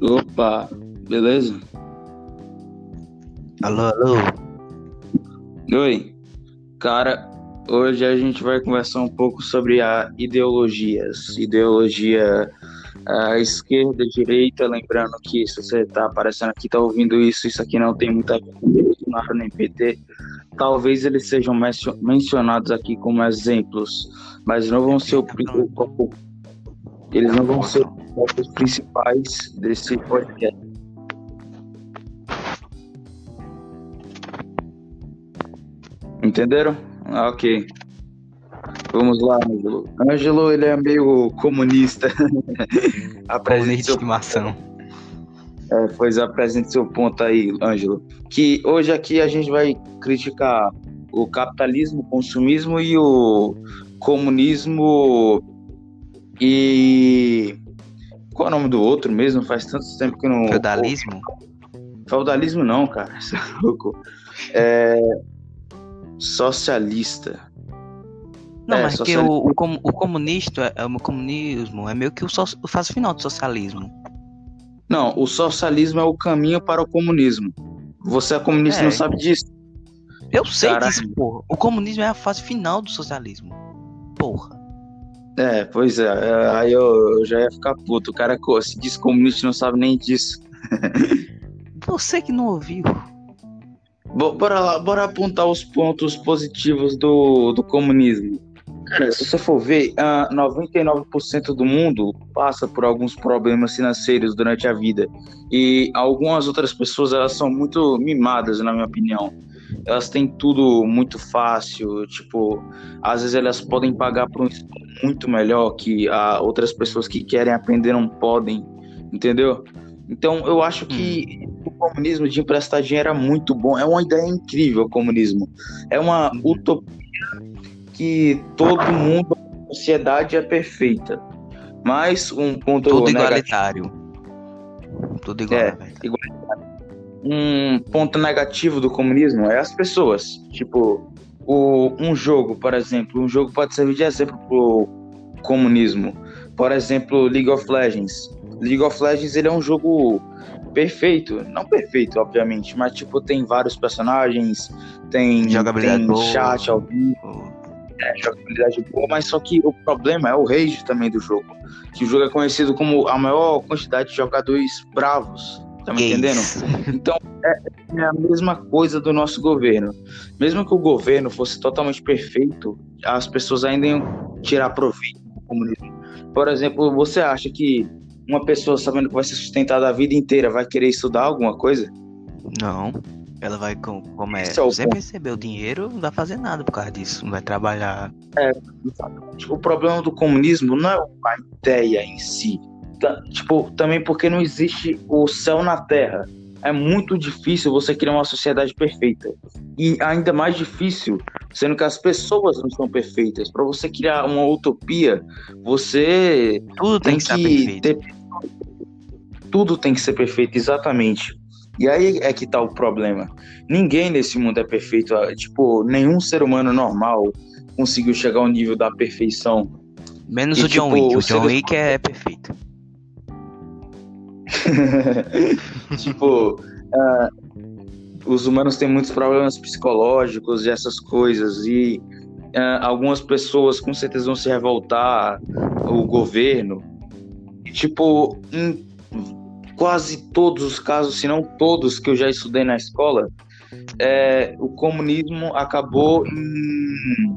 Opa, beleza? Alô, alô. Oi. Cara, hoje a gente vai conversar um pouco sobre a ideologias. Ideologia à esquerda, direita, lembrando que se você tá aparecendo aqui, tá ouvindo isso, isso aqui não tem muita ver com Bolsonaro nem PT. Talvez eles sejam mencionados aqui como exemplos, mas não vão ser o, o eles não vão ser os principais desse podcast. Entenderam? Ah, ok. Vamos lá, Ângelo. Ângelo, ele é meio comunista. comunista de estimação. É, pois apresente seu ponto aí, Ângelo. Que hoje aqui a gente vai criticar o capitalismo, o consumismo e o comunismo e. Qual é o nome do outro mesmo? Faz tanto tempo que não. Feudalismo? Feudalismo não, cara. Você é louco. É. Socialista. Não, é, mas que o, o, o, comunista, é, o comunismo é meio que o, so, o fase final do socialismo. Não, o socialismo é o caminho para o comunismo. Você é comunista e não é. sabe disso? Eu sei Caraca. disso, porra. O comunismo é a fase final do socialismo. Porra. É, pois é. é aí eu, eu já ia ficar puto. O cara se diz comunista não sabe nem disso. Você que não ouviu. Bora lá, bora apontar os pontos positivos do, do comunismo. Cara, se você for ver, uh, 99% do mundo passa por alguns problemas financeiros durante a vida. E algumas outras pessoas, elas são muito mimadas, na minha opinião. Elas têm tudo muito fácil, tipo, às vezes elas podem pagar por um muito melhor que uh, outras pessoas que querem aprender não podem, entendeu? Então, eu acho que hum. o comunismo de emprestar dinheiro é muito bom. É uma ideia incrível o comunismo. É uma uhum. utopia que todo mundo, a sociedade é perfeita. Mas um ponto Tudo igualitário. Tudo igual, é, igualitário. Um ponto negativo do comunismo é as pessoas. Tipo, o, um jogo, por exemplo, um jogo pode servir de exemplo pro comunismo. Por exemplo, League of Legends. League of Legends ele é um jogo perfeito, não perfeito, obviamente, mas tipo tem vários personagens, tem, jogabilidade tem chat ao vivo, é, jogabilidade boa, mas só que o problema é o rage também do jogo. Que o jogo é conhecido como a maior quantidade de jogadores bravos. Tá me entendendo? Então, é, é, a mesma coisa do nosso governo. Mesmo que o governo fosse totalmente perfeito, as pessoas ainda iam tirar proveito do comunismo. Por exemplo, você acha que uma pessoa sabendo que vai ser sustentada a vida inteira vai querer estudar alguma coisa? Não. Ela vai, com, como é, é você receber o dinheiro, não vai fazer nada por causa disso, não vai trabalhar. É, o problema do comunismo não é a ideia em si. Tipo, também porque não existe o céu na terra. É muito difícil você criar uma sociedade perfeita. E ainda mais difícil, sendo que as pessoas não são perfeitas. Para você criar uma utopia, você tudo tem, tem que, que ter tudo tem que ser perfeito, exatamente. E aí é que tá o problema. Ninguém nesse mundo é perfeito. Ah, tipo, nenhum ser humano normal conseguiu chegar ao nível da perfeição. Menos e, o John tipo, Wick. O John Wick é perfeito. tipo, uh, os humanos têm muitos problemas psicológicos e essas coisas. E uh, algumas pessoas com certeza vão se revoltar o governo. E, tipo, em quase todos os casos, se não todos que eu já estudei na escola, é, o comunismo acabou em,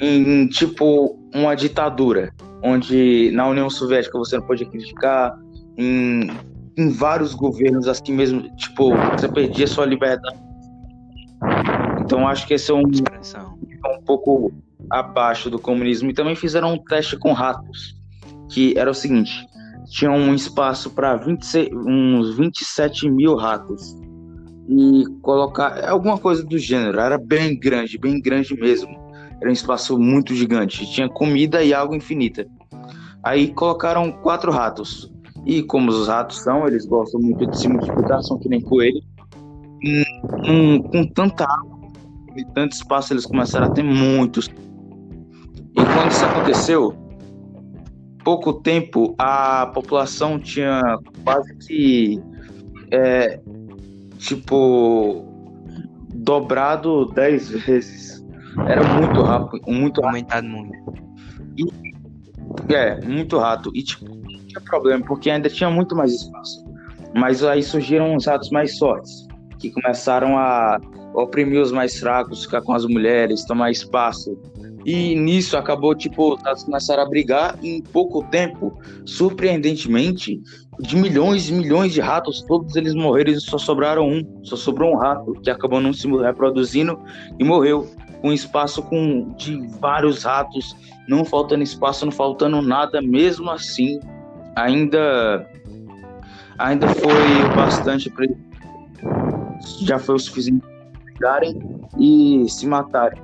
em, tipo uma ditadura, onde na União Soviética você não podia criticar, em, em vários governos assim mesmo, tipo, você perdia sua liberdade. Então acho que esse é um, um pouco abaixo do comunismo. E também fizeram um teste com ratos, que era o seguinte: tinha um espaço para uns 27 mil ratos. E colocar é alguma coisa do gênero, era bem grande, bem grande mesmo. Era um espaço muito gigante, tinha comida e água infinita. Aí colocaram quatro ratos. E como os ratos são, eles gostam muito de se multiplicar, são que nem coelho. Um, com tanta água e tanto espaço, eles começaram a ter muitos. E quando isso aconteceu, pouco tempo a população tinha quase que é, tipo dobrado dez vezes. Era muito rápido, muito aumentado muito. E, é, muito rápido. E tipo, tinha problema, porque ainda tinha muito mais espaço. Mas aí surgiram uns ratos mais fortes, que começaram a oprimir os mais fracos, ficar com as mulheres, tomar espaço. E nisso acabou, tipo, elas começaram a brigar e em pouco tempo, surpreendentemente, de milhões e milhões de ratos, todos eles morreram e só sobraram um. Só sobrou um rato que acabou não se reproduzindo e morreu. Com espaço com de vários ratos, não faltando espaço, não faltando nada, mesmo assim, ainda ainda foi bastante para já foi o suficiente para e se matarem.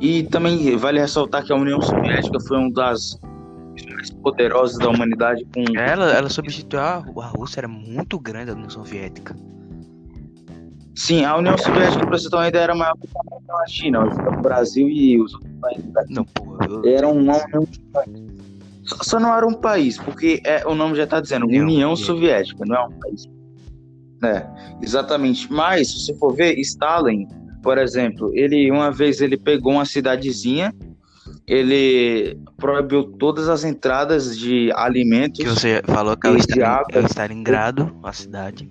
E também vale ressaltar que a União Soviética foi uma das mais poderosas da humanidade com ela ela substituiu a, a Rússia era muito grande a União Soviética. Sim a União Soviética para você ter uma ideia era maior que a China o Brasil e os outros países não porra eu... era uma união só, só não era um país porque é, o nome já está dizendo União, União Soviética não é um país é exatamente mas se você for ver Stalin por exemplo ele uma vez ele pegou uma cidadezinha ele proibiu todas as entradas de alimentos. Que você falou que é o, Stalin, é o Stalingrado, a cidade.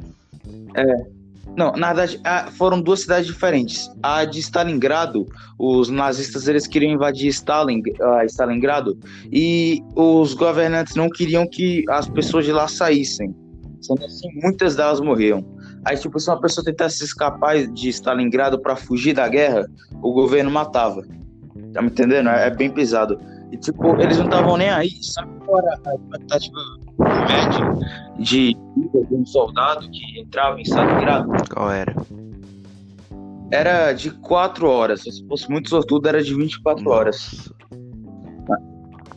É. Não, na verdade, foram duas cidades diferentes. A de Stalingrado, os nazistas eles queriam invadir Stalin, uh, Stalingrado e os governantes não queriam que as pessoas de lá saíssem. Sendo assim, muitas delas morriam. Aí, tipo, se uma pessoa tentasse escapar de Stalingrado para fugir da guerra, o governo matava. Tá me entendendo? É, é bem pesado. E, tipo, eles não estavam nem aí. Sabe qual era a expectativa média de um soldado que entrava em Stalingrado? Qual era? Era de 4 horas. Se fosse muito sortudo, era de 24 Nossa. horas.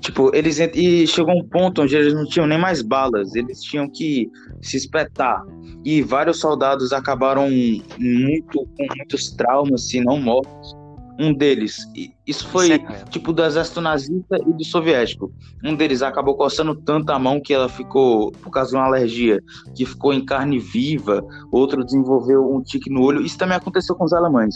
Tipo, eles e chegou um ponto onde eles não tinham nem mais balas, eles tinham que se espetar. E vários soldados acabaram muito com muitos traumas, se não mortos, um deles, isso foi é tipo do exército nazista e do soviético. Um deles acabou coçando tanto a mão que ela ficou, por causa de uma alergia, que ficou em carne viva. Outro desenvolveu um tique no olho. Isso também aconteceu com os alemães.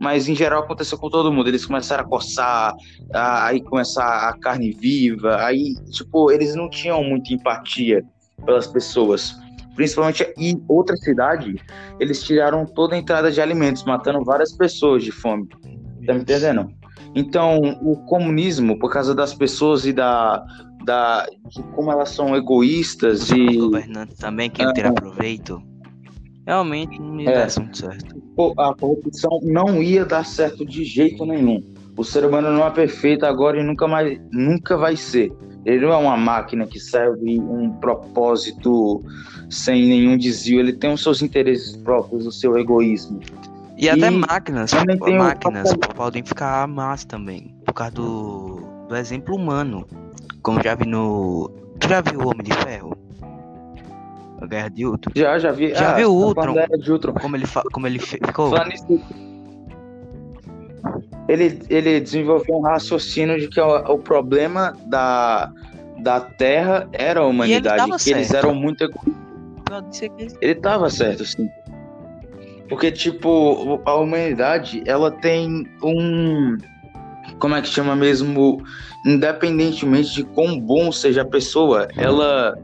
Mas em geral aconteceu com todo mundo. Eles começaram a coçar, aí começar a carne viva. Aí, tipo, eles não tinham muita empatia pelas pessoas principalmente em outra cidade, eles tiraram toda a entrada de alimentos, matando várias pessoas de fome. Tá me entendendo? Então, o comunismo, por causa das pessoas e da, da de como elas são egoístas e governantes também que é, ter proveito, realmente não ia é, dar muito certo. A corrupção não ia dar certo de jeito nenhum. O ser humano não é perfeito agora e nunca mais nunca vai ser. Ele não é uma máquina que serve um propósito sem nenhum desvio. Ele tem os seus interesses próprios, o seu egoísmo. E, e até máquinas, máquinas podem ficar más também, por causa do, do exemplo humano. Como já vi no. Tu já viu o Homem de Ferro? A Guerra de Ultron? Já, já vi. Já ah, viu o Ultron? De Ultron? Como ele, como ele ficou? Ele, ele desenvolveu um raciocínio de que o, o problema da, da Terra era a humanidade, que certo. eles eram muito egoístas. Ele estava certo, sim. Porque, tipo, a humanidade, ela tem um. Como é que chama mesmo? Independentemente de quão bom seja a pessoa, ela,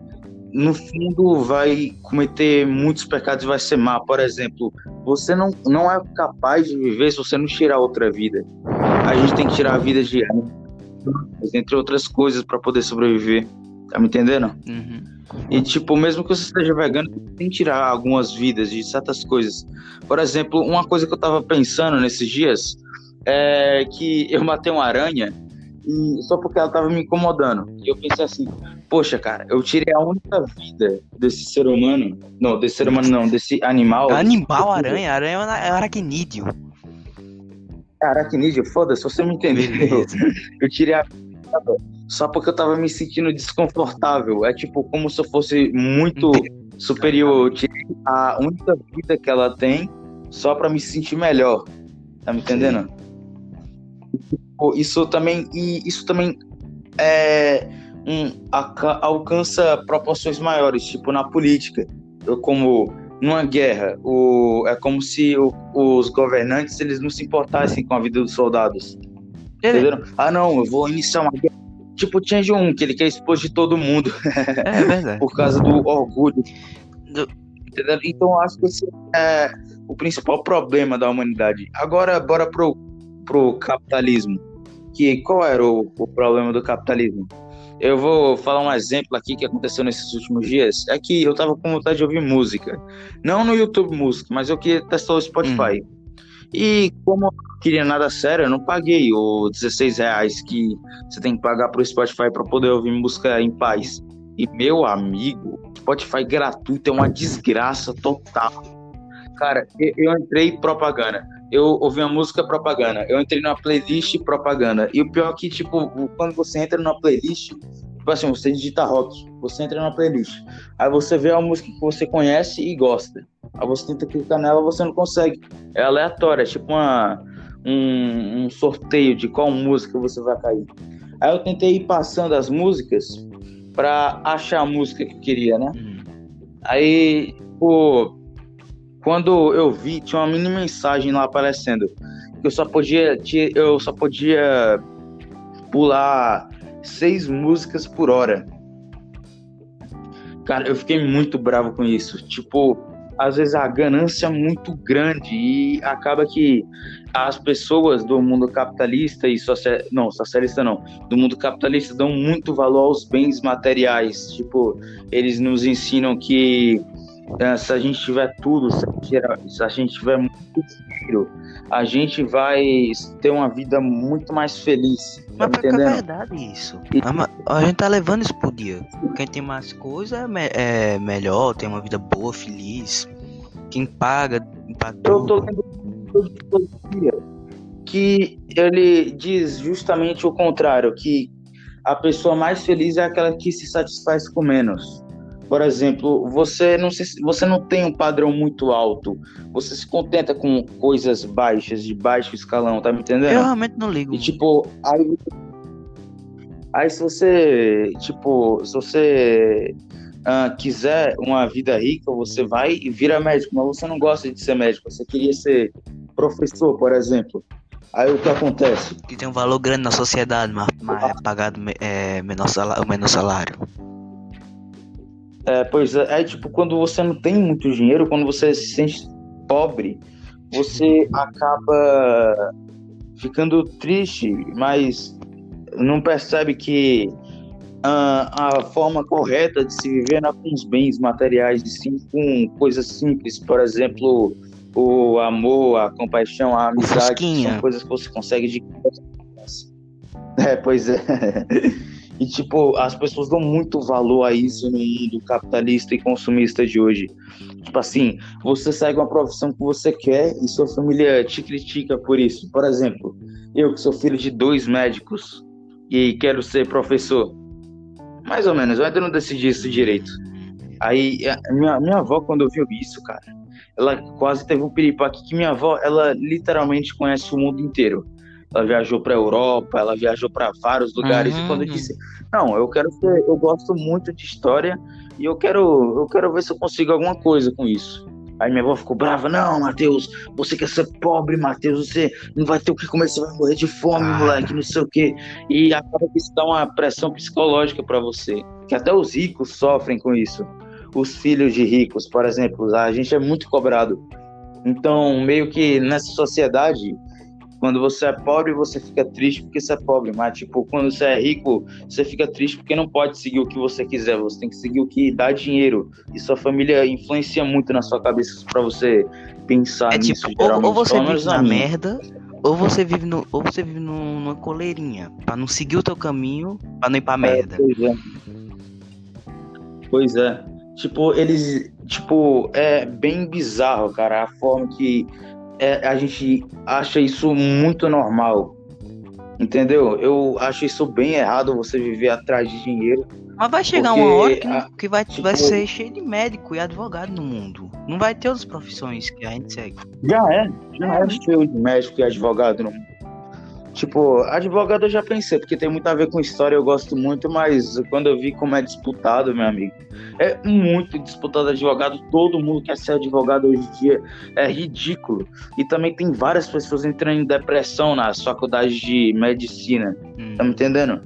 no fundo, vai cometer muitos pecados e vai ser má. Por exemplo, você não, não é capaz de viver se você não tirar outra vida. A gente tem que tirar a vida de entre outras coisas, para poder sobreviver. Tá me entendendo? Uhum. E, tipo, mesmo que você esteja vegano, tem que tirar algumas vidas de certas coisas. Por exemplo, uma coisa que eu tava pensando nesses dias é que eu matei uma aranha e só porque ela tava me incomodando. E eu pensei assim, poxa, cara, eu tirei a única vida desse ser humano. Não, desse ser humano não, desse animal. Animal, aranha? Aranha é aracnídeo. Aracnídeo, foda-se, você me entendeu. Eu tirei a só porque eu tava me sentindo desconfortável. É tipo como se eu fosse muito superior. a única vida que ela tem só para me sentir melhor. Tá me entendendo? Sim. Isso também e isso também é um, alcança proporções maiores, tipo na política, como numa guerra, o, é como se o, os governantes eles não se importassem com a vida dos soldados. Entenderam? Ah, não, eu vou iniciar uma guerra. Tipo, tinha de um que ele quer expor de todo mundo. É verdade. Por causa do orgulho. Do... Então, eu acho que esse é o principal problema da humanidade. Agora, bora pro, pro capitalismo. Que, qual era o, o problema do capitalismo? Eu vou falar um exemplo aqui que aconteceu nesses últimos dias. É que eu tava com vontade de ouvir música. Não no YouTube Música, mas eu queria testar o Spotify. Hum. E como eu não queria nada sério, eu não paguei os 16 reais que você tem que pagar pro Spotify para poder ouvir música em paz. E meu amigo, Spotify gratuito é uma desgraça total. Cara, eu entrei propaganda. Eu ouvi uma música propaganda. Eu entrei numa playlist propaganda. E o pior é que, tipo, quando você entra numa playlist, tipo assim, você digita rock, você entra numa playlist. Aí você vê a música que você conhece e gosta. Aí você tenta clicar nela, você não consegue. É aleatório, é tipo uma, um, um sorteio de qual música você vai cair. Aí eu tentei ir passando as músicas para achar a música que eu queria, né? Uhum. Aí, pô, quando eu vi, tinha uma mini mensagem lá aparecendo que eu só podia, eu só podia pular seis músicas por hora. Cara, eu fiquei muito bravo com isso. Tipo, às vezes a ganância é muito grande e acaba que as pessoas do mundo capitalista e social, não, socialista não, do mundo capitalista dão muito valor aos bens materiais. Tipo, eles nos ensinam que é, se a gente tiver tudo, se a gente tiver muito dinheiro, a gente vai ter uma vida muito mais feliz. Tá Mas é verdade isso. E... A gente tá levando isso por dia. Quem tem mais coisa é, é melhor, tem uma vida boa, feliz. Quem paga, paga Eu tô lendo que ele diz justamente o contrário, que a pessoa mais feliz é aquela que se satisfaz com menos. Por exemplo, você não, se, você não tem um padrão muito alto. Você se contenta com coisas baixas, de baixo escalão, tá me entendendo? Eu realmente não ligo. E tipo, aí. Aí se você. Tipo, se você uh, quiser uma vida rica, você vai e vira médico, mas você não gosta de ser médico, você queria ser professor, por exemplo. Aí o que acontece? Que tem um valor grande na sociedade, mas, mas é pagado é, menor salário, o menor salário. É, pois é, é, tipo, quando você não tem muito dinheiro, quando você se sente pobre, você acaba ficando triste, mas não percebe que a, a forma correta de se viver não é com os bens materiais, e sim com coisas simples, por exemplo, o amor, a compaixão, a amizade, são coisas que você consegue de. É, pois é. E, tipo, as pessoas dão muito valor a isso no mundo capitalista e consumista de hoje. Tipo assim, você segue uma profissão que você quer e sua família te critica por isso. Por exemplo, eu que sou filho de dois médicos e quero ser professor. Mais ou menos, eu ainda não decidi isso direito. Aí, minha, minha avó, quando ouviu isso, cara, ela quase teve um piripaque que minha avó, ela literalmente conhece o mundo inteiro ela viajou para Europa, ela viajou para vários lugares uhum. e quando eu uhum. disse, não, eu quero ser, eu gosto muito de história e eu quero, eu quero ver se eu consigo alguma coisa com isso. Aí minha avó ficou brava, não, Matheus, você quer ser pobre, Matheus, você não vai ter o que comer, você vai morrer de fome, ah. moleque, não sei o quê. E acaba que isso dá uma pressão psicológica para você, que até os ricos sofrem com isso. Os filhos de ricos, por exemplo, a gente é muito cobrado. Então, meio que nessa sociedade, quando você é pobre, você fica triste porque você é pobre. Mas, tipo, quando você é rico, você fica triste porque não pode seguir o que você quiser. Você tem que seguir o que dá dinheiro. E sua família influencia muito na sua cabeça para você pensar é, nisso. Tipo, ou, ou, você vive na merda, ou você vive, no, ou você vive numa coleirinha. Pra não seguir o teu caminho, pra não ir pra é, merda. Pois é. Pois é. Tipo, eles. Tipo, é bem bizarro, cara, a forma que é, a gente acha isso muito normal. Entendeu? Eu acho isso bem errado você viver atrás de dinheiro. Mas vai chegar uma hora que, a, que vai, tipo, vai ser cheio de médico e advogado no mundo. Não vai ter outras profissões que a gente segue. Já é, já é, é cheio de médico e advogado no mundo. Tipo, advogado eu já pensei, porque tem muito a ver com história, eu gosto muito, mas quando eu vi como é disputado, meu amigo, é muito disputado advogado, todo mundo quer ser advogado hoje em dia, é ridículo. E também tem várias pessoas entrando em depressão nas faculdades de medicina, hum. tá me entendendo?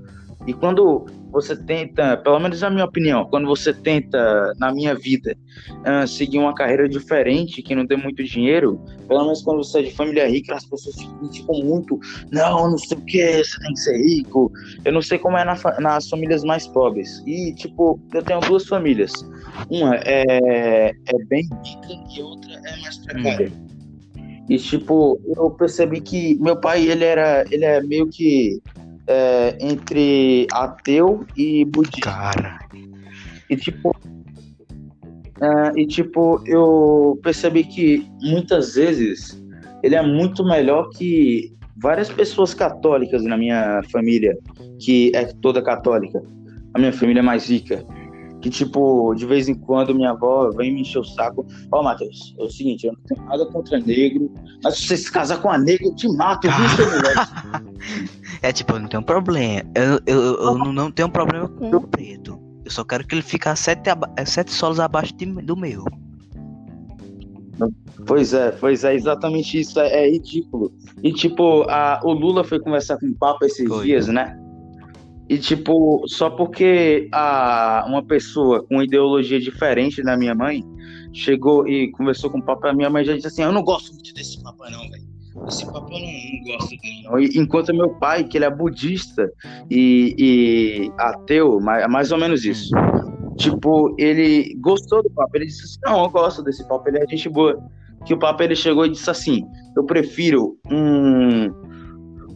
E quando você tenta, pelo menos na minha opinião, quando você tenta, na minha vida, uh, seguir uma carreira diferente, que não tem muito dinheiro, pelo menos quando você é de família rica, as pessoas ficam muito, não, não sei o que, você tem que ser rico. Eu não sei como é na, nas famílias mais pobres. E, tipo, eu tenho duas famílias. Uma é, é bem rica e outra é mais precária. Hum. E, tipo, eu percebi que meu pai, ele era, ele é meio que é, entre ateu e budista. Cara. E tipo. É, e tipo, eu percebi que muitas vezes ele é muito melhor que várias pessoas católicas na minha família, que é toda católica. A minha família é mais rica. Que, tipo, de vez em quando minha avó vem me encher o saco. Ó, oh, Matheus, é o seguinte, eu não tenho nada contra negro, mas se você se casar com a negra, eu te mato, viu, seu moleque? É tipo, eu não tenho problema. Eu, eu, eu não, não tenho problema com o preto. Eu só quero que ele fique sete, é, sete solos abaixo de, do meu. Pois é, pois é, exatamente isso. É, é ridículo. E tipo, a, o Lula foi conversar com o Papa esses foi. dias, né? E tipo, só porque a, uma pessoa com ideologia diferente da minha mãe chegou e conversou com o Papa, a minha mãe já disse assim: Eu não gosto muito desse Papa, não, velho. Esse papo eu não, não gosto dele, não. enquanto meu pai, que ele é budista e, e ateu, mais, mais ou menos isso. Tipo, ele gostou do papo. Ele disse assim: Não, eu gosto desse papo, ele é gente boa. Que o papo ele chegou e disse assim: Eu prefiro um,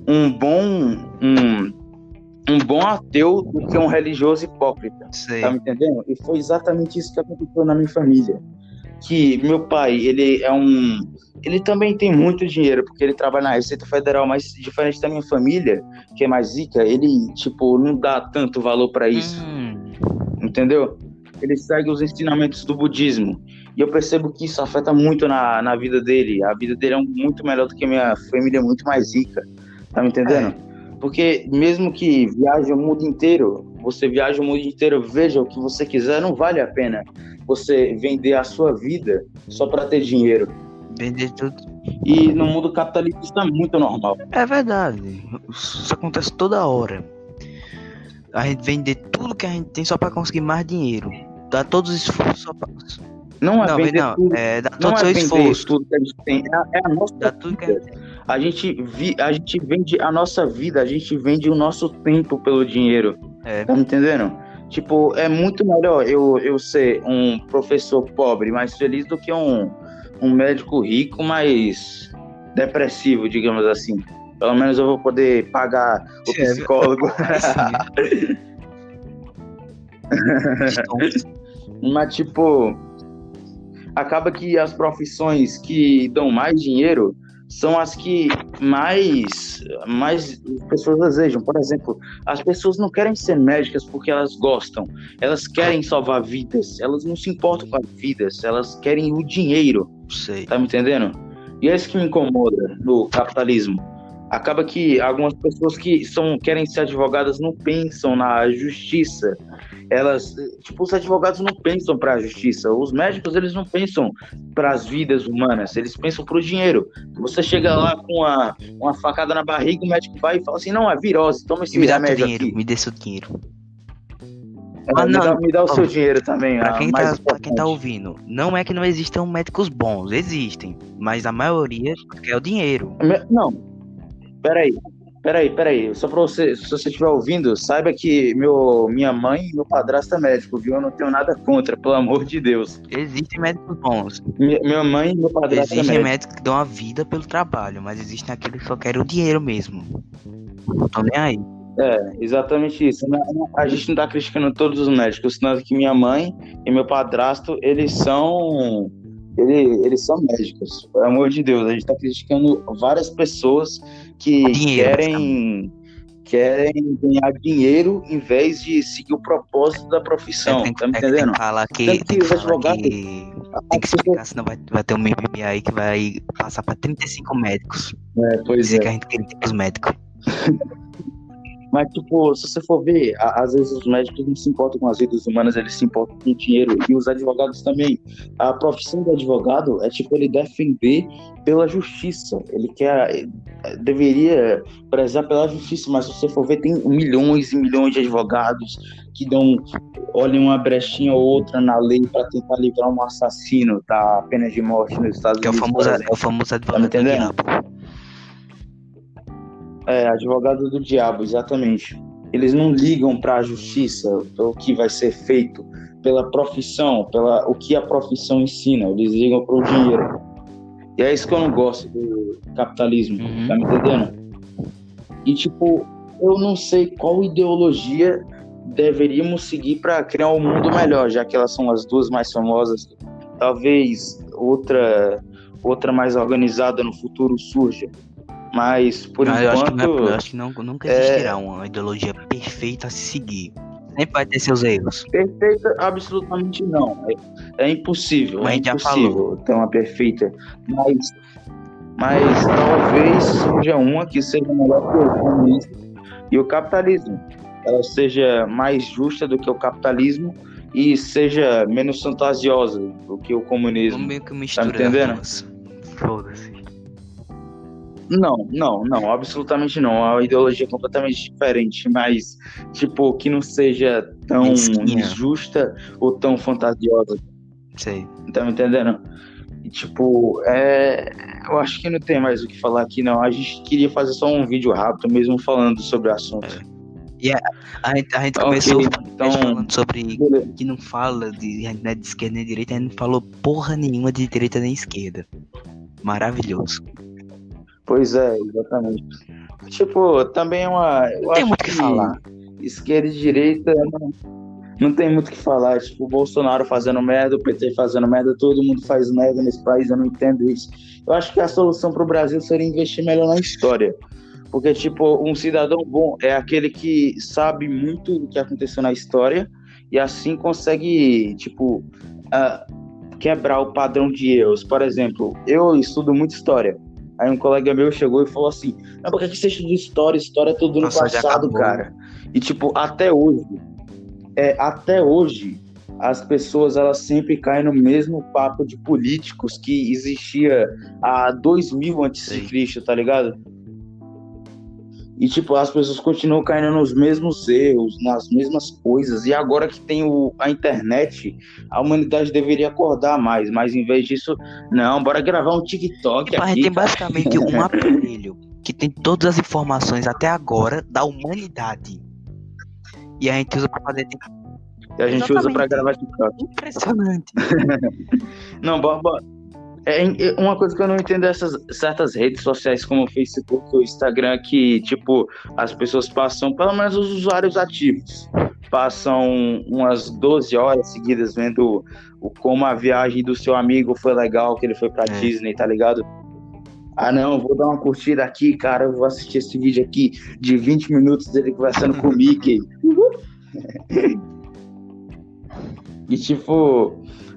um bom. Um, um bom ateu do que um religioso hipócrita. Sei. Tá me entendendo? E foi exatamente isso que aconteceu na minha família. Que meu pai, ele é um ele também tem muito dinheiro, porque ele trabalha na Receita Federal, mas diferente da minha família, que é mais rica, ele, tipo, não dá tanto valor para isso. Hum. Entendeu? Ele segue os ensinamentos do budismo. E eu percebo que isso afeta muito na, na vida dele. A vida dele é muito melhor do que a minha família, muito mais rica. Tá me entendendo? É. Porque mesmo que viaje o mundo inteiro, você viaja o mundo inteiro, veja o que você quiser, não vale a pena você vender a sua vida só para ter dinheiro. Vender tudo. E no mundo capitalista isso é muito normal. É verdade. Isso acontece toda hora. A gente vender tudo que a gente tem só para conseguir mais dinheiro. Dá todos os esforços só pra... Não é não, vender não, tudo. É, dá todo o é seu esforço. Tudo que a gente tem. É, é a nossa dá tudo que a gente A gente, vi, a gente vende a nossa vida, a gente vende o nosso tempo pelo dinheiro. É. Tá me entendendo? Tipo, é muito melhor eu, eu ser um professor pobre, mais feliz do que um, um médico rico, mas depressivo, digamos assim. Pelo menos eu vou poder pagar o é, psicólogo. mas, tipo, acaba que as profissões que dão mais dinheiro são as que mais, mais pessoas desejam. Por exemplo, as pessoas não querem ser médicas porque elas gostam, elas querem salvar vidas, elas não se importam com as vidas, elas querem o dinheiro. Sei. Tá me entendendo? E é isso que me incomoda no capitalismo. Acaba que algumas pessoas que são querem ser advogadas não pensam na justiça, elas, tipo, os advogados não pensam para a justiça, os médicos eles não pensam para as vidas humanas, eles pensam para o dinheiro. Você chega lá com uma, uma facada na barriga, o médico vai e fala assim: não, é virose, toma esse me dá dinheiro, aqui. Me dê seu dinheiro. É, me, dá, me, dá, o seu dinheiro também. Pra quem, tá, pra quem tá ouvindo, não é que não existam médicos bons, existem, mas a maioria quer o dinheiro. Não, peraí. Peraí, peraí, só pra você, se você estiver ouvindo, saiba que meu, minha mãe e meu padrasto é médico, viu? Eu não tenho nada contra, pelo amor de Deus. Existem médicos bons. Minha, minha mãe e meu padrasto Existem é médico. médicos que dão a vida pelo trabalho, mas existem aqueles que só querem o dinheiro mesmo. Não tô nem aí. É, exatamente isso. A gente não tá criticando todos os médicos, senão que minha mãe e meu padrasto, eles são ele, eles são médicos, pelo amor de Deus. A gente está criticando várias pessoas que dinheiro, querem, querem ganhar dinheiro em vez de seguir o propósito da profissão. Tem, tá me entendendo? Tem que falar que, tem que, que, advogados, que, tem que explicar, senão vai, vai ter um meme aí que vai passar para 35 médicos. É, pois Dizer é. que a gente critica os médicos. Mas, tipo, se você for ver, às vezes os médicos não se importam com as vidas humanas, eles se importam com o dinheiro. E os advogados também. A profissão do advogado é, tipo, ele defender pela justiça. Ele quer. Deveria prezar pela justiça, mas se você for ver, tem milhões e milhões de advogados que dão. Olhem uma brechinha ou outra na lei para tentar livrar um assassino da pena de morte nos Estados que Unidos. É o famoso, é o famoso advogado tá do diabo. É, advogado do diabo, exatamente. Eles não ligam para a justiça, pelo que vai ser feito, pela profissão, pela o que a profissão ensina. Eles ligam para o dinheiro. E é isso que eu não gosto do capitalismo, uhum. tá me entendendo? E tipo, eu não sei qual ideologia deveríamos seguir para criar um mundo melhor, já que elas são as duas mais famosas. Talvez outra outra mais organizada no futuro surja. Mas por não, enquanto. Eu acho que, não, é, eu acho que não, nunca existirá é... uma ideologia perfeita a se seguir. Sempre vai ter seus erros. Perfeita, absolutamente não. É, é impossível. Mas é impossível ter uma perfeita. Mas, mas talvez seja uma que seja melhor que o comunismo e o capitalismo. Ela seja mais justa do que o capitalismo e seja menos fantasiosa do que o comunismo. Meio que tá entendendo? Foda-se. Não, não, não, absolutamente não. A ideologia é completamente diferente, mas, tipo, que não seja tão injusta ou tão fantasiosa. Sei. Tá me entendendo? E, tipo, é... eu acho que não tem mais o que falar aqui, não. A gente queria fazer só um vídeo rápido, mesmo falando sobre o assunto. É. E a, a, gente, a gente começou então, falando sobre beleza. que não fala de, né, de esquerda nem direita, a gente não falou porra nenhuma de direita nem esquerda. Maravilhoso. Pois é, exatamente. Tipo, também é uma. não tem muito o que, que falar. Esquerda e direita não, não tem muito o que falar. Tipo, o Bolsonaro fazendo merda, o PT fazendo merda, todo mundo faz merda nesse país, eu não entendo isso. Eu acho que a solução para o Brasil seria investir melhor na história. Porque, tipo, um cidadão bom é aquele que sabe muito do que aconteceu na história e assim consegue, tipo, uh, quebrar o padrão de erros. Por exemplo, eu estudo muito história. Aí um colega meu chegou e falou assim: Mas por que você estuda história? História é tudo no passado, cara. E tipo, até hoje, é, até hoje, as pessoas elas sempre caem no mesmo papo de políticos que existia há 2000 antes de Cristo, tá ligado? E, tipo, as pessoas continuam caindo nos mesmos erros, nas mesmas coisas. E agora que tem o, a internet, a humanidade deveria acordar mais. Mas em vez disso, não, bora gravar um TikTok tipo, aqui. Tem basicamente um aparelho que tem todas as informações até agora da humanidade. E a gente usa pra fazer. E a gente Exatamente. usa pra gravar TikTok. Impressionante. não, bora, bora é, é, uma coisa que eu não entendo é essas certas redes sociais como o Facebook ou o Instagram que, tipo, as pessoas passam, pelo menos os usuários ativos, passam umas 12 horas seguidas vendo o, como a viagem do seu amigo foi legal, que ele foi pra é. Disney, tá ligado? Ah, não, vou dar uma curtida aqui, cara, eu vou assistir esse vídeo aqui de 20 minutos dele conversando com o Mickey. e, tipo,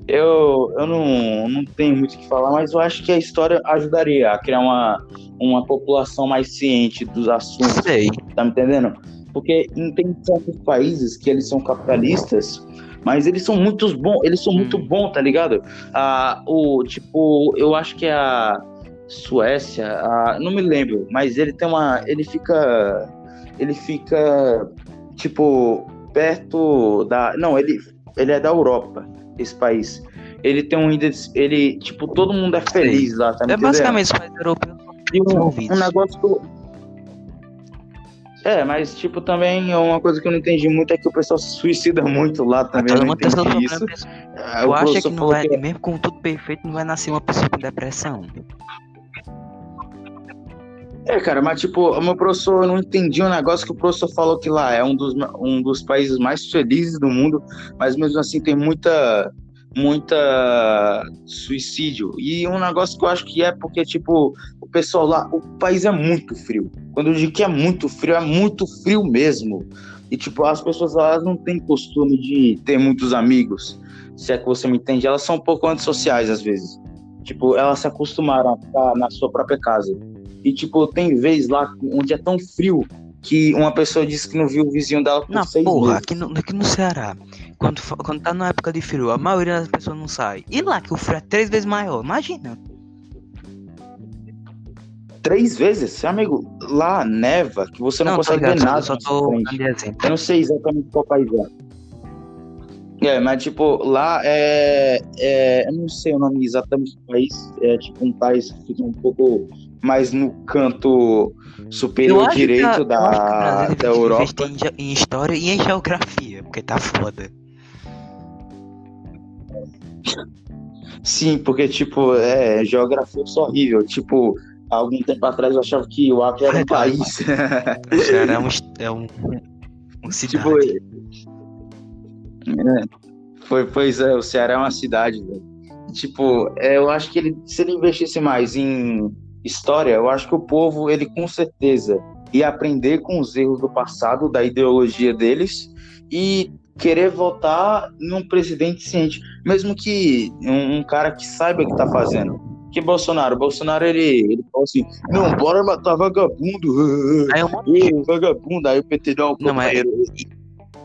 eu, eu não, não tenho muito o que falar, mas eu acho que a história ajudaria a criar uma, uma população mais ciente dos assuntos. Sei. Tá me entendendo? Porque tem certos países que eles são capitalistas, mas eles são muito bons, eles são muito hum. bons, tá ligado? Ah, o, tipo, eu acho que a Suécia, a, não me lembro, mas ele tem uma. Ele fica. Ele fica, tipo, perto da. Não, ele, ele é da Europa esse país. Ele tem um índice, ele, tipo, todo mundo é feliz lá, tá É basicamente os países europeus e um, um negócio que é, mas tipo também uma coisa que eu não entendi muito é que o pessoal se suicida muito lá também. Todo mundo tem isso. É, eu acho que não vai, que... mesmo com tudo perfeito, não vai nascer uma pessoa com depressão. É, cara, mas tipo, o meu professor, eu não entendi um negócio que o professor falou que lá é um dos, um dos países mais felizes do mundo, mas mesmo assim tem muita muita suicídio. E um negócio que eu acho que é porque, tipo, o pessoal lá, o país é muito frio. Quando eu digo que é muito frio, é muito frio mesmo. E, tipo, as pessoas lá não têm costume de ter muitos amigos. Se é que você me entende, elas são um pouco antissociais às vezes. Tipo, elas se acostumaram a ficar na sua própria casa. E, tipo, tem vez lá onde é tão frio que uma pessoa disse que não viu o vizinho dela por Não, seis porra, meses. aqui no, aqui no Ceará, quando, quando tá na época de frio, a maioria das pessoas não sai. E lá que o frio é três vezes maior, imagina. Três vezes? Amigo, lá neva, que você não, tô consegue ver ligado, nada. Só, tô. Eu não sei exatamente qual país é. É, mas tipo, lá é, é. Eu não sei o nome exatamente do país. É tipo um país que fica um pouco mais no canto superior direito da, da devia Europa. em, em história e em geografia, porque tá foda. Sim, porque, tipo, é, geografia é horrível. Tipo, há algum tempo atrás eu achava que o Acre era um país. O Ceará é um, é um, um cidade. tipo, é, foi, pois é, o Ceará é uma cidade, velho. Tipo, é, eu acho que ele, se ele investisse mais em história, eu acho que o povo, ele com certeza ia aprender com os erros do passado, da ideologia deles, e querer votar num presidente ciente, mesmo que um, um cara que saiba o que tá fazendo. Que Bolsonaro, Bolsonaro ele, ele falou assim: não, bora matar vagabundo, Aí um de Ê, vagabundo, aí o PT não, Não, mas- companheiro.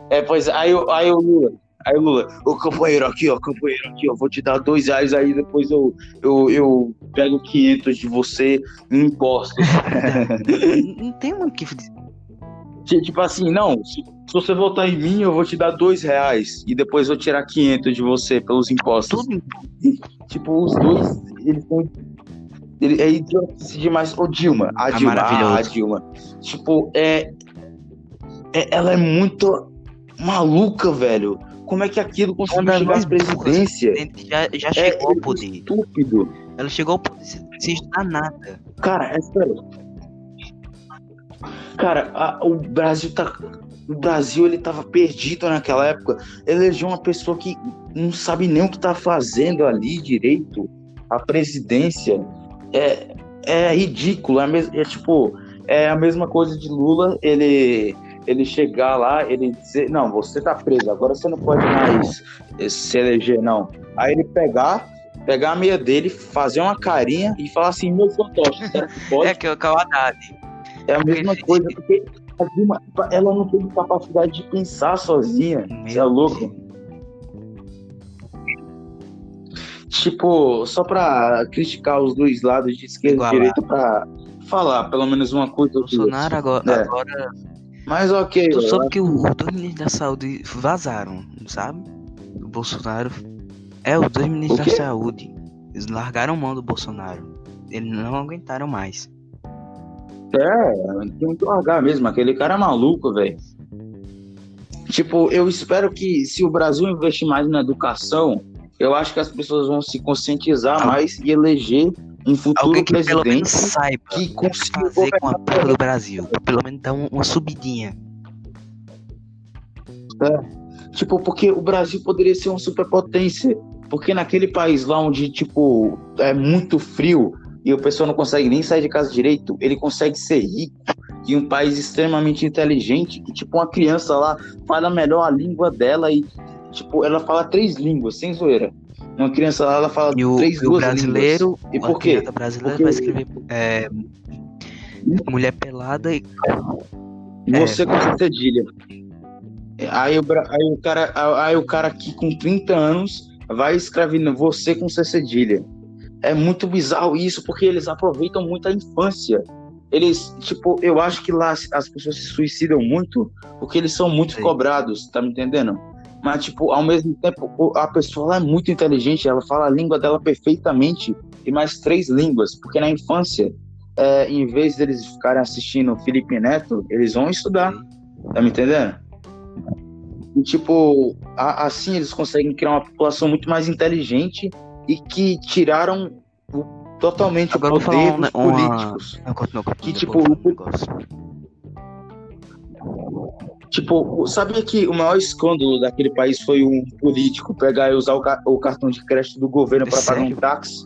É, pois aí, aí o Lula, aí o Lula, ô companheiro aqui, ó, companheiro aqui, ó, vou te dar dois reais aí, depois eu, eu, eu pego 500 de você em impostos. Não tem o que tipo assim, não, se, se você votar em mim, eu vou te dar dois reais e depois eu tirar 500 de você pelos impostos. Tudo Tipo, os dois, eles são. Ele é idiotice demais. Ô, Dilma, a Ah, Dilma, a Dilma. Tipo, é, é- Ela é muito maluca, velho. Como é que aquilo conseguiu chegar à presidência? já, já É, chegou ao é poder. estúpido. Ela chegou ao poder sem estudar nada. Cara, é sério. Cara, a- o Brasil tá. O Brasil ele tava perdido naquela época. Elegeu uma pessoa que não sabe nem o que tá fazendo ali direito. A presidência é, é ridículo. É, é tipo, é a mesma coisa de Lula, ele, ele chegar lá, ele dizer, não, você tá preso, agora você não pode mais eh, se eleger, não. Aí ele pegar, pegar a meia dele, fazer uma carinha e falar assim, meu fantoche, será que pode? É que o Haddad. É a mesma coisa, porque a Dilma, ela não teve capacidade de pensar sozinha. Você é louco? Tipo, só pra criticar os dois lados de esquerda e direita pra falar pelo menos uma coisa. Bolsonaro agora, É. agora Mas ok, Tu soube que os dois ministros da saúde vazaram, sabe? O Bolsonaro. É, os dois ministros da saúde. Eles largaram mão do Bolsonaro. Eles não aguentaram mais. É, tem que largar mesmo. Aquele cara é maluco, velho. Tipo, eu espero que se o Brasil investir mais na educação, eu acho que as pessoas vão se conscientizar Al- mais e eleger um futuro Alguém que pelo menos presidente. saiba que consiga fazer com a porra do Brasil. Pelo menos dar um- uma subidinha. Tipo, porque o Brasil poderia ser uma superpotência. Porque naquele país lá onde, tipo, é muito frio e o pessoal não consegue nem sair de casa direito, ele consegue ser rico. E um país extremamente inteligente, que, tipo, uma criança lá fala melhor a língua dela e, tipo, ela fala três línguas, sem zoeira. Uma criança lá, ela fala E o, três, e duas brasileiro, línguas. E por quê? Porque- vai escrever é, mulher pelada e Você É. com cedilha. Aí o, aí, o cara, aí o cara aqui com 30 anos vai escrevendo você com C cedilha. É muito bizarro isso, porque eles aproveitam muito a infância. Eles, tipo, eu acho que lá as as pessoas se suicidam muito porque eles são muito Sim. cobrados, tá me entendendo? Mas, tipo, ao mesmo tempo, a pessoa é muito inteligente, ela fala a língua dela perfeitamente e mais três línguas, porque na infância, é, em vez deles ficarem assistindo Felipe Neto, eles vão estudar, tá me entendendo? E, tipo, a- assim eles conseguem criar uma população muito mais inteligente e que tiraram o- totalmente Agora o poder dos uma- políticos. Não, continua, Que, tipo, Tipo, sabia que o maior escândalo daquele país foi um político pegar e usar o, ca- o cartão de crédito do governo para pagar um táxi?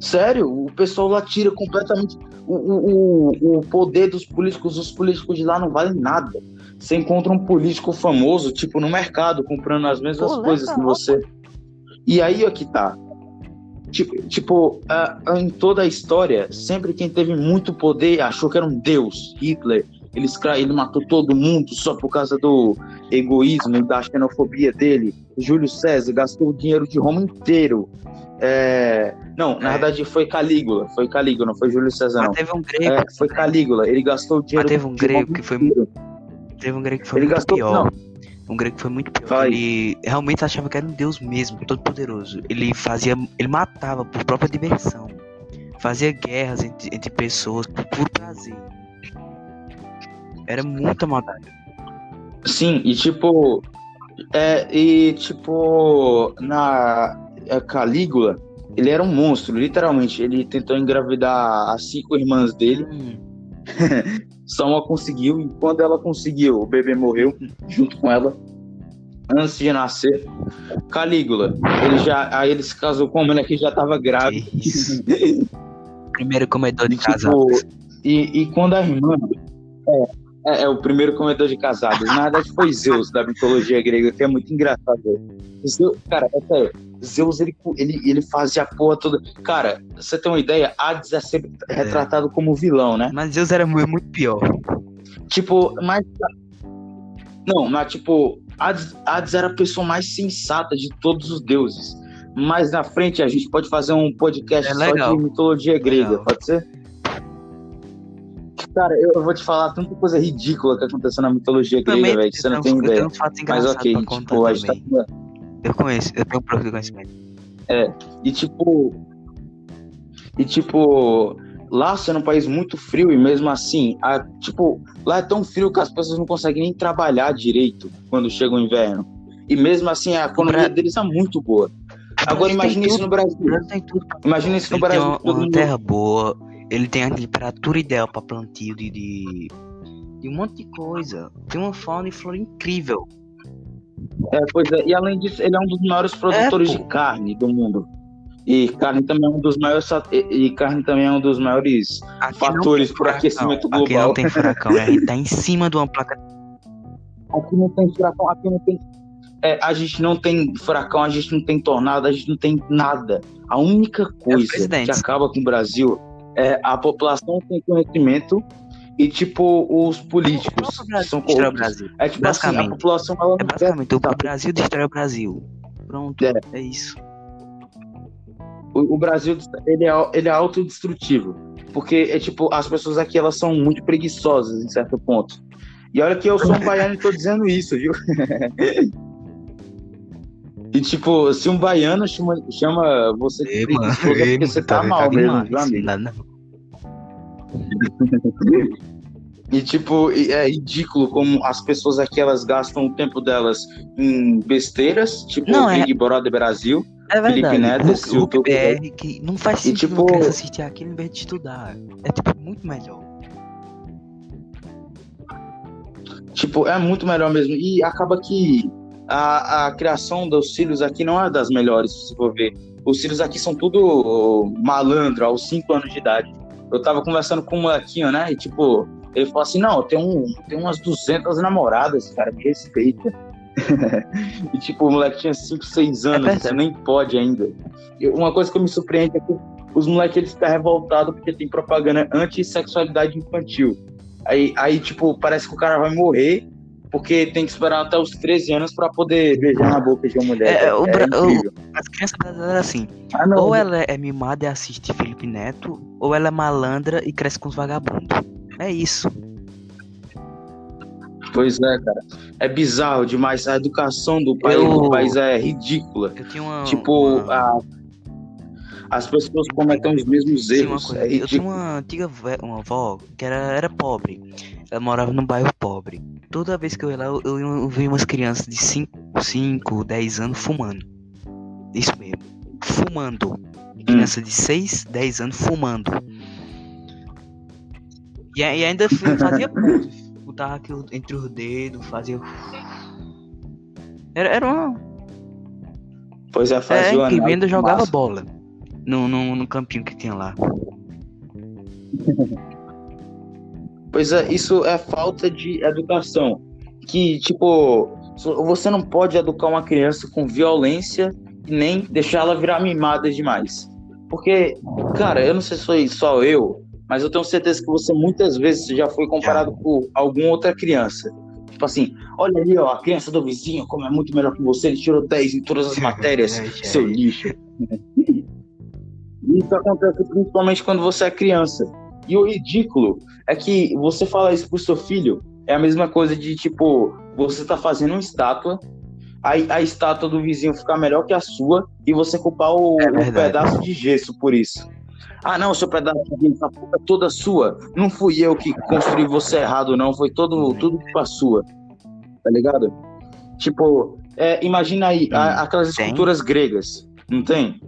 Sério, o pessoal lá tira completamente o, o, o- poder dos políticos. Os políticos de lá não valem nada. Você encontra um político famoso, tipo, no mercado, comprando as mesmas Pô, coisas que você. E aí é que tá. Tipo, tipo uh, em toda a história, sempre quem teve muito poder achou que era um deus. Hitler, ele, ele matou todo mundo só por causa do egoísmo e da xenofobia dele. Júlio César gastou o dinheiro de Roma inteiro. É... Não, na é. verdade foi Calígula. Foi Calígula, não foi Júlio César, não. Mas teve um grego. É, foi Calígula. Ele gastou o dinheiro. Mas teve um grego que foi. Inteiro. Teve um grego que foi ele muito gastou... pior. Não um grego que foi muito pior. Vai. Ele realmente achava que era um deus mesmo, todo poderoso. Ele fazia, ele matava por própria diversão. Fazia guerras entre, entre pessoas por puro prazer. Era muita maldade. Sim, e tipo, é, e tipo, na é, Calígula, ele era um monstro, literalmente. Ele tentou engravidar as cinco irmãs dele. Hum. Só uma conseguiu, e quando ela conseguiu, o bebê morreu junto com ela. Antes de nascer, Calígula, ele já, aí ele se casou com uma mulher que já estava grávida. primeiro comedor de tipo. E, e quando a irmã. É, é, é, o primeiro comedor de casados. Na verdade, foi Zeus da mitologia grega, que é muito engraçado. Zeus, cara, é sério. Zeus, ele, ele, ele fazia a porra toda. Cara, você tem uma ideia? Hades é sempre é. retratado como vilão, né? Mas Zeus era muito pior. Tipo, mas. Não, mas tipo, Hades, Hades era a pessoa mais sensata de todos os deuses. Mais na frente a gente pode fazer um podcast é só de mitologia grega, legal. pode ser? Cara, eu vou te falar tanta coisa ridícula que aconteceu na mitologia grega, velho, que você não tem ideia. Mas ok, tipo, a gente tá... Eu conheço, eu tenho um pouco de conhecimento. É, e tipo. E tipo. Lá sendo um país muito frio e mesmo assim, a, tipo, lá é tão frio que as pessoas não conseguem nem trabalhar direito quando chega o inverno. E mesmo assim a economia Bra... deles é muito boa. Agora imagine isso no Brasil. Imagine isso no Brasil. Tem uma, uma terra boa, ele tem a temperatura ideal para plantio de, de, de um monte de coisa. Tem uma fauna e flora incrível. É, pois é, e além disso, ele é um dos maiores produtores é, de carne do mundo. E carne também é um dos maiores e, carne também é um dos maiores aqui fatores para aquecimento global. Aqui não tem furacão, a gente tá em cima de uma placa. Aqui não tem furacão, aqui não tem é, a gente não tem furacão, a gente não tem tornado, a gente não tem nada. A única é coisa é que acaba com o Brasil é a população tem conhecimento e, tipo, os políticos que são corruptos. É tipo assim, a população ela é basicamente o Brasil destrói o Brasil. Pronto, é, é isso. O, o, Brasil ele é, ele é autodestrutivo. Porque, é tipo, as pessoas aqui elas são muito preguiçosas em certo ponto. E olha que eu sou um baiano e tô dizendo isso, viu? e tipo, se um baiano chama, chama você de é porque você tá, tá mal mesmo, viu, amigo? Não, E tipo, é ridículo como as pessoas aqui elas gastam o tempo delas em besteiras, tipo não, Big é... Brother Brasil, é Felipe Neto, esse YouTube BR que não faz sentido e, tipo... assistir aquilo em vez de estudar. É tipo muito melhor. Tipo, é muito melhor mesmo. E acaba que a, a criação dos filhos aqui não é das melhores, se for ver. Os filhos aqui são tudo malandro, aos 5 anos de idade eu tava conversando com um molequinho, né? E tipo, ele falou assim: não, tem, um, tem umas 200 namoradas, cara, me respeita. e tipo, o moleque tinha 5, 6 anos, é você nem pode ainda. E uma coisa que me surpreende é que os moleques eles ficam revoltados porque tem propaganda anti-sexualidade infantil. Aí, aí, tipo, parece que o cara vai morrer porque tem que esperar até os 13 anos para poder beijar na boca de uma mulher. É, o, é o, as crianças brasileiras assim, ah, ou ela é mimada e assiste Felipe Neto, ou ela é malandra e cresce com os vagabundos. É isso. Pois é, cara. É bizarro demais. A educação do país, eu... do país é ridícula. Uma, tipo, uma... A... as pessoas cometem os mesmos erros. É eu tinha uma antiga uma avó que era, era pobre. Ela morava num bairro pobre. Toda vez que eu ia lá, eu, eu, eu vi umas crianças de 5, 5, 10 anos fumando. Isso mesmo. Fumando. Criança de 6, 10 anos fumando. E, e ainda fazia botava aqui entre os dedos, fazia. Era, era uma. Pois é, fazia é, que ainda jogava massa. bola no, no, no campinho que tinha lá. Pois é, isso é falta de educação. Que, tipo, você não pode educar uma criança com violência e nem deixar ela virar mimada demais. Porque, cara, eu não sei se foi só eu, mas eu tenho certeza que você muitas vezes já foi comparado por alguma outra criança. Tipo assim, olha ali, ó, a criança do vizinho, como é muito melhor que você, ele tirou 10 em todas as matérias, seu lixo. Isso acontece principalmente quando você é criança. E o ridículo é que você fala isso pro seu filho é a mesma coisa de, tipo, você tá fazendo uma estátua, aí a estátua do vizinho ficar melhor que a sua e você culpar o, é pedaço de gesso por isso. Ah, não, seu pedaço de gesso, é toda sua. Não fui eu que construí você errado, não. Foi todo, tudo culpa sua. Tá ligado? Tipo, é, imagina aí a, aquelas esculturas gregas, não tem?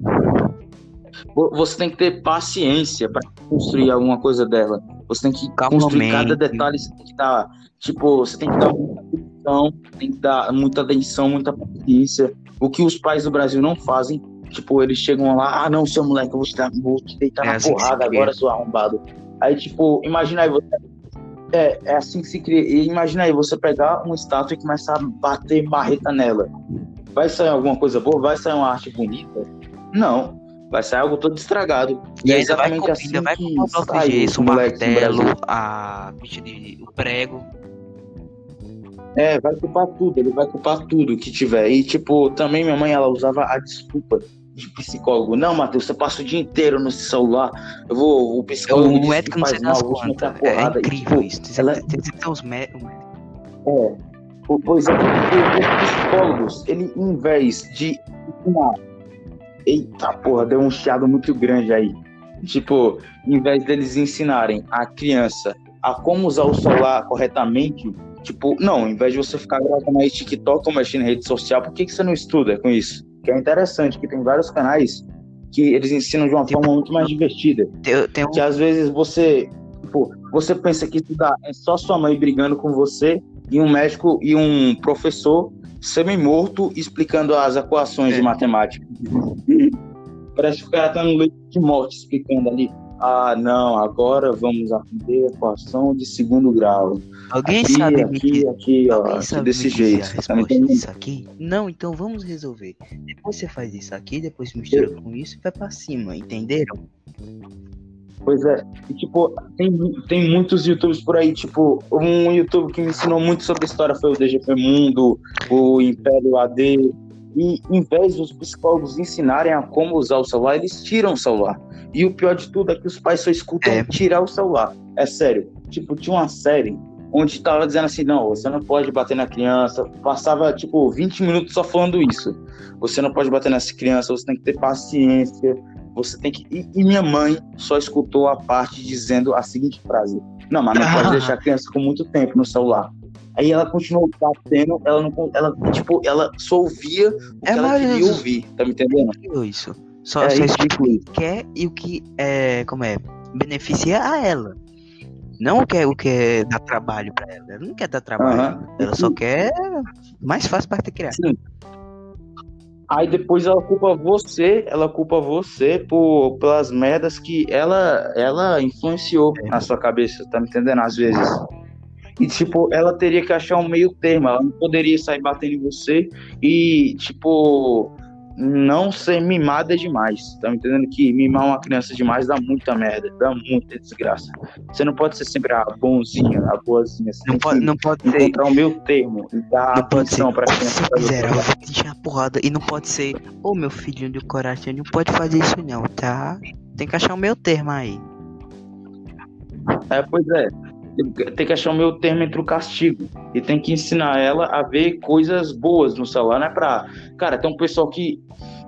Você tem que ter paciência para construir alguma coisa dela. Você tem que Calma construir cada detalhe, você tem que dar, tipo, você tem que dar muita atenção, tem que dar muita atenção, muita paciência. O que os pais do Brasil não fazem, tipo, eles chegam lá, ah não, seu moleque, eu vou te, dar, vou te deitar é na assim porrada agora, seu arrombado. Aí, tipo, imagina aí você. É, é assim que se cria. E imagina aí você pegar uma estátua e começar a bater marreta nela. Vai sair alguma coisa boa? Vai sair uma arte bonita? Não vai sair algo todo estragado. E, e exatamente vai, assim ainda vai com o bloco de gesso, o martelo, a bicha de o prego. É, vai culpar tudo, ele vai culpar tudo que tiver. E, tipo, também minha mãe, ela usava a desculpa de psicólogo. Não, Matheus, você passa o dia inteiro no celular. Eu vou, o psicólogo o médico não sei das contas. É incrível e, tipo, isso. Ela... Tem que ter os médicos. É. Pois é, os psicólogos, ele, em vez de ensinar Eita porra, deu um chiado muito grande aí. Tipo, em vez deles ensinarem a criança a como usar o celular corretamente, tipo, não, em vez de você ficar gravando aí TikTok ou mexendo em rede social, por que, que você não estuda com isso? Que é interessante, que tem vários canais que eles ensinam de uma forma muito mais divertida. Tem, tem um... Que às vezes você, tipo, você pensa que estudar é só sua mãe brigando com você e um médico e um professor semi-morto explicando as equações é. de matemática. Parece que o cara tá no leito de morte explicando ali. Ah, não, agora vamos aprender a equação de segundo grau. Alguém aqui, sabe aqui, me aqui, ó, aqui desse jeito. Tá isso aqui? Não, então vamos resolver. Depois você faz isso aqui, depois mistura com isso e vai pra cima, entenderam? Pois é, e, tipo, tem, tem muitos youtubers por aí, tipo, um youtuber que me ensinou muito sobre história foi o DGP Mundo, o Império AD, e em vez dos psicólogos ensinarem a como usar o celular, eles tiram o celular. E o pior de tudo é que os pais só escutam é. tirar o celular. É sério. Tipo, tinha uma série onde tava dizendo assim, não, você não pode bater na criança. Passava, tipo, 20 minutos só falando isso. Você não pode bater nessa criança, você tem que ter paciência, você tem que. E, e, minha mãe só escutou a parte dizendo a seguinte frase: Não, mas não ah. pode deixar a criança com muito tempo no celular. Aí ela continuou batendo, ela não. Ela, tipo, ela só ouvia o é que ela queria ouvir, tá me entendendo? Isso. Só, é, só explica o que quer e o que é. Como é? Beneficia a ela. Não o que é o que é dar trabalho para ela. Ela não quer dar trabalho. Uhum. Ela só quer mais fácil para criar. Sim. Aí depois ela culpa você, ela culpa você por pelas merdas que ela ela influenciou é. na sua cabeça, tá me entendendo? Às vezes. E tipo, ela teria que achar um meio termo, ela não poderia sair batendo em você e tipo não ser mimada demais. Tá me entendendo? Que mimar uma criança demais dá muita merda, dá muita desgraça. Você não pode ser sempre a bonzinha, a boazinha. Você não pode, não pode encontrar o meu termo e dar não atenção pra criança. Miserável, eu vou te a porrada. E não pode ser, ô oh, meu filhinho do coração, não pode fazer isso não, tá? Tem que achar o meu termo aí. É, pois é tem que achar o meu termo entre o castigo. E tem que ensinar ela a ver coisas boas no celular, não é pra. Cara, tem um pessoal que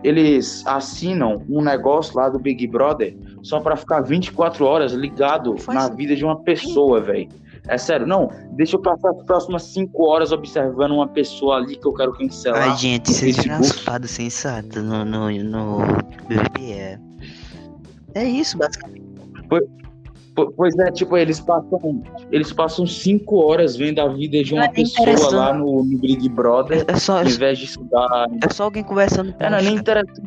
eles assinam um negócio lá do Big Brother só para ficar 24 horas ligado na vida de uma pessoa, velho. É sério, não, deixa eu passar as próximas 5 horas observando uma pessoa ali que eu quero cancelar. Ai, gente, vocês viram as fadas sensatas no, no, no BBB. É isso, basicamente. Foi, Pois é, tipo, eles passam, eles passam cinco horas vendo a vida de uma é pessoa lá no, no, Big Brother, é só, ao invés de estudar. É só alguém conversando com Era nem interessante.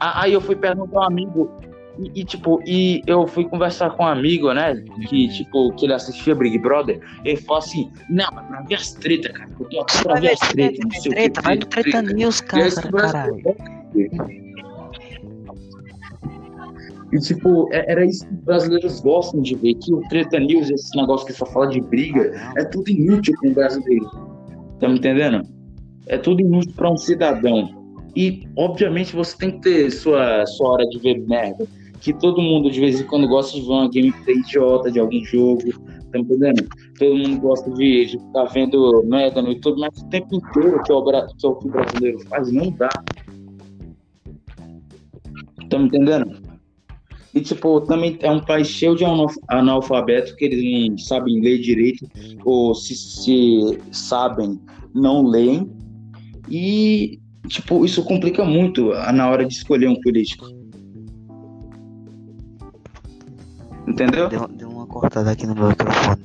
Aí eu fui perguntar a um amigo, e, e, tipo, e eu fui conversar com um amigo, né? Que, tipo, que ele assistia Big Brother, ele falou assim, não, mas pra ver as tretas, cara, eu tô aqui pra ver as tretas, não sei treta, o que. Vai no Treta News, cara, caralho. E, tipo, é, era isso que os brasileiros gostam de ver, que o Treta News, esse negócio que só fala de briga, é tudo inútil com o brasileiro. Tá me entendendo? É tudo inútil para um cidadão. E, obviamente, você tem que ter sua, sua hora de ver merda. Que todo mundo, de vez em quando, gosta de ver uma gameplay idiota de algum jogo. Tá entendendo? Todo mundo gosta de, de ficar vendo merda no YouTube, mas o tempo inteiro que é o, que, é o que o brasileiro faz, não dá. Tá me entendendo? E, tipo, também é um país cheio de analfabeto que eles não sabem ler direito, ou se, se sabem, não leem. E, tipo, isso complica muito na hora de escolher um político. Entendeu? Deu, deu uma cortada aqui no meu microfone.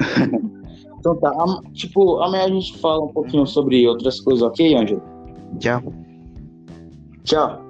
então tá, tipo, amanhã a gente fala um pouquinho sobre outras coisas, ok, Ângelo? Tchau. Tchau.